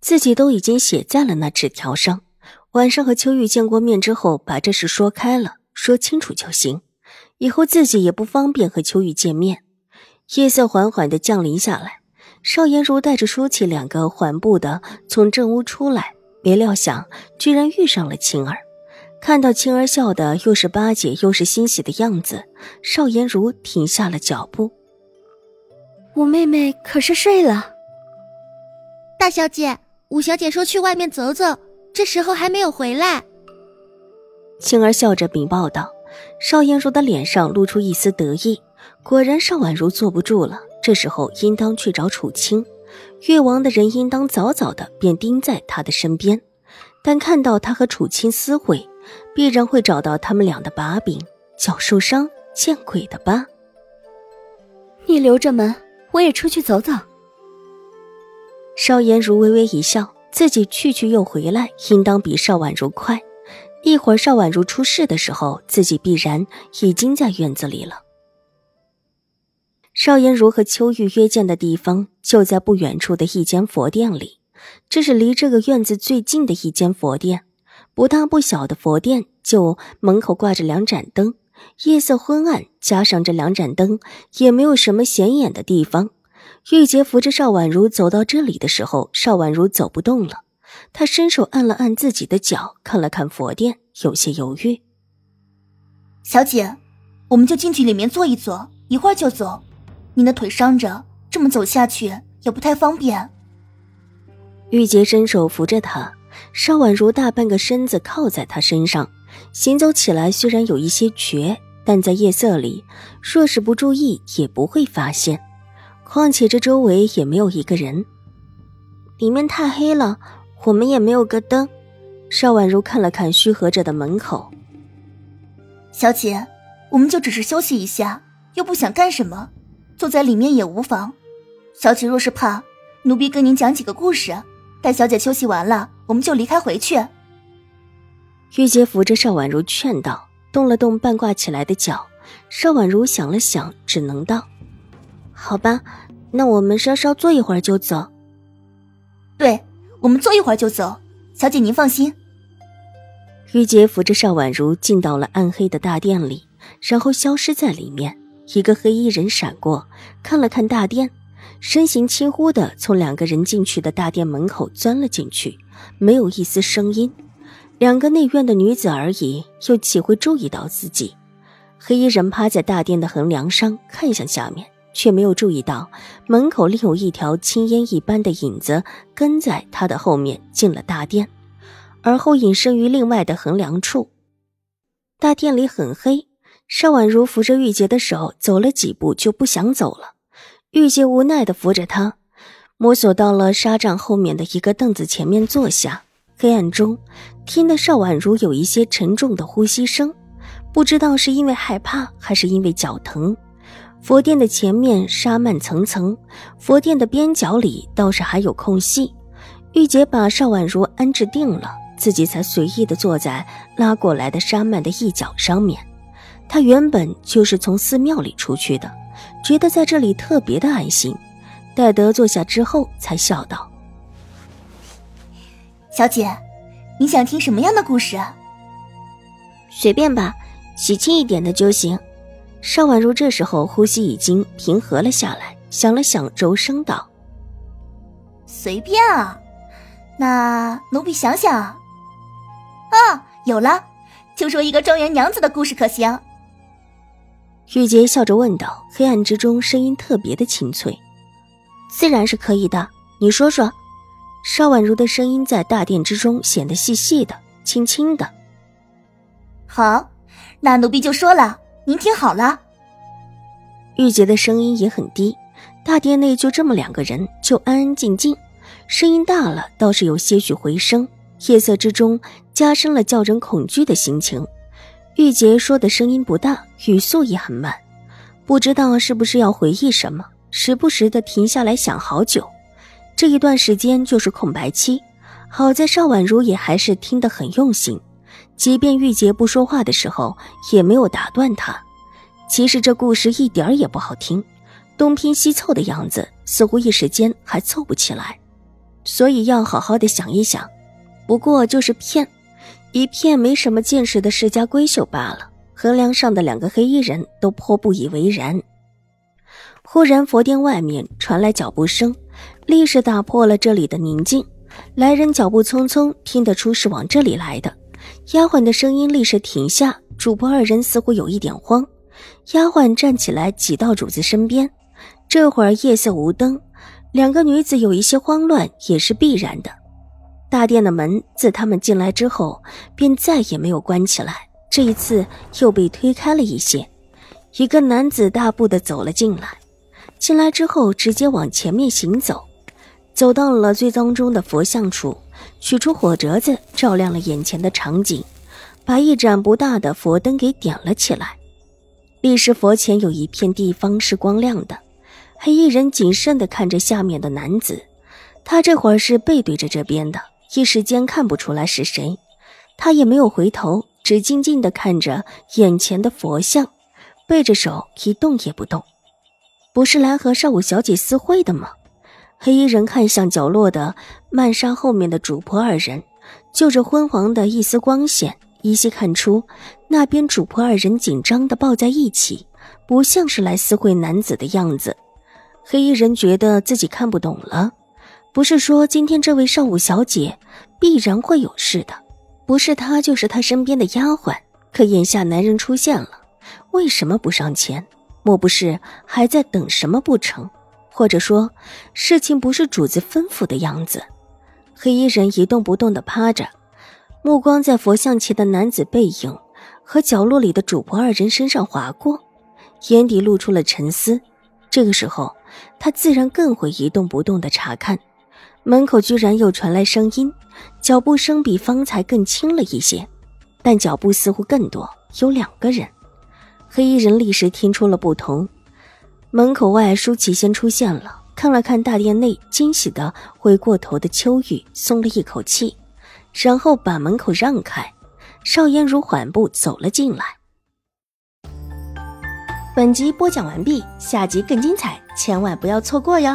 自己都已经写在了那纸条上。晚上和秋玉见过面之后，把这事说开了，说清楚就行。以后自己也不方便和秋玉见面。夜色缓缓的降临下来，邵颜如带着舒淇两个缓步的从正屋出来，没料想居然遇上了青儿。看到青儿笑的又是巴结又是欣喜的样子，邵颜如停下了脚步。五妹妹可是睡了？大小姐。五小姐说去外面走走，这时候还没有回来。青儿笑着禀报道，邵艳如的脸上露出一丝得意。果然，邵婉如坐不住了，这时候应当去找楚青。越王的人应当早早的便盯在他的身边，但看到他和楚青私会，必然会找到他们俩的把柄。脚受伤，见鬼的吧！你留着门，我也出去走走。邵颜如微微一笑，自己去去又回来，应当比邵婉如快。一会儿邵婉如出事的时候，自己必然已经在院子里了。邵颜如和秋玉约见的地方就在不远处的一间佛殿里，这是离这个院子最近的一间佛殿。不大不小的佛殿，就门口挂着两盏灯，夜色昏暗，加上这两盏灯，也没有什么显眼的地方。玉洁扶着邵婉如走到这里的时候，邵婉如走不动了。她伸手按了按自己的脚，看了看佛殿，有些犹豫。小姐，我们就进去里面坐一坐，一会儿就走。您的腿伤着，这么走下去也不太方便。玉洁伸手扶着她，邵婉如大半个身子靠在她身上，行走起来虽然有一些瘸，但在夜色里，若是不注意，也不会发现。况且这周围也没有一个人，里面太黑了，我们也没有个灯。邵婉如看了看虚合着的门口，小姐，我们就只是休息一下，又不想干什么，坐在里面也无妨。小姐若是怕，奴婢跟您讲几个故事，待小姐休息完了，我们就离开回去。玉洁扶着邵婉如劝道，动了动半挂起来的脚。邵婉如想了想，只能道。好吧，那我们稍稍坐一会儿就走。对，我们坐一会儿就走。小姐您放心。玉洁扶着邵婉如进到了暗黑的大殿里，然后消失在里面。一个黑衣人闪过，看了看大殿，身形轻忽的从两个人进去的大殿门口钻了进去，没有一丝声音。两个内院的女子而已，又岂会注意到自己？黑衣人趴在大殿的横梁上，看向下面。却没有注意到门口另有一条青烟一般的影子跟在他的后面进了大殿，而后隐身于另外的横梁处。大殿里很黑，邵婉如扶着玉洁的手走了几步就不想走了。玉洁无奈地扶着她，摸索到了纱帐后面的一个凳子前面坐下。黑暗中，听得邵婉如有一些沉重的呼吸声，不知道是因为害怕还是因为脚疼。佛殿的前面沙幔层层，佛殿的边角里倒是还有空隙。玉洁把邵婉如安置定了，自己才随意的坐在拉过来的沙幔的一角上面。她原本就是从寺庙里出去的，觉得在这里特别的安心。戴德坐下之后，才笑道：“小姐，你想听什么样的故事？随便吧，喜庆一点的就行。”邵婉如这时候呼吸已经平和了下来，想了想，柔声道：“随便啊，那奴婢想想。啊，有了，就说一个庄园娘子的故事，可行？”玉洁笑着问道，黑暗之中声音特别的清脆：“自然是可以的，你说说。”邵婉如的声音在大殿之中显得细细的、轻轻的。好，那奴婢就说了。您听好了，玉洁的声音也很低。大殿内就这么两个人，就安安静静。声音大了倒是有些许回声，夜色之中加深了叫人恐惧的心情。玉洁说的声音不大，语速也很慢，不知道是不是要回忆什么，时不时的停下来想好久。这一段时间就是空白期，好在邵婉如也还是听得很用心，即便玉洁不说话的时候，也没有打断她。其实这故事一点也不好听，东拼西凑的样子，似乎一时间还凑不起来，所以要好好的想一想。不过就是骗。一片没什么见识的世家闺秀罢了。横梁上的两个黑衣人都颇不以为然。忽然，佛殿外面传来脚步声，立时打破了这里的宁静。来人脚步匆匆，听得出是往这里来的。丫鬟的声音立时停下，主仆二人似乎有一点慌。丫鬟站起来，挤到主子身边。这会儿夜色无灯，两个女子有一些慌乱也是必然的。大殿的门自他们进来之后，便再也没有关起来。这一次又被推开了一些，一个男子大步的走了进来。进来之后，直接往前面行走，走到了最当中的佛像处，取出火折子，照亮了眼前的场景，把一盏不大的佛灯给点了起来。立时佛前有一片地方是光亮的。黑衣人谨慎的看着下面的男子，他这会儿是背对着这边的。一时间看不出来是谁，他也没有回头，只静静的看着眼前的佛像，背着手一动也不动。不是来和少武小姐私会的吗？黑衣人看向角落的曼莎后面的主仆二人，就着昏黄的一丝光线，依稀看出那边主仆二人紧张的抱在一起，不像是来私会男子的样子。黑衣人觉得自己看不懂了。不是说今天这位少武小姐必然会有事的，不是她就是她身边的丫鬟。可眼下男人出现了，为什么不上前？莫不是还在等什么不成？或者说，事情不是主子吩咐的样子？黑衣人一动不动地趴着，目光在佛像前的男子背影和角落里的主仆二人身上划过，眼底露出了沉思。这个时候，他自然更会一动不动地查看。门口居然又传来声音，脚步声比方才更轻了一些，但脚步似乎更多，有两个人。黑衣人立时听出了不同。门口外，舒淇先出现了，看了看大殿内，惊喜的回过头的秋雨，松了一口气，然后把门口让开。邵嫣如缓步走了进来。本集播讲完毕，下集更精彩，千万不要错过哟。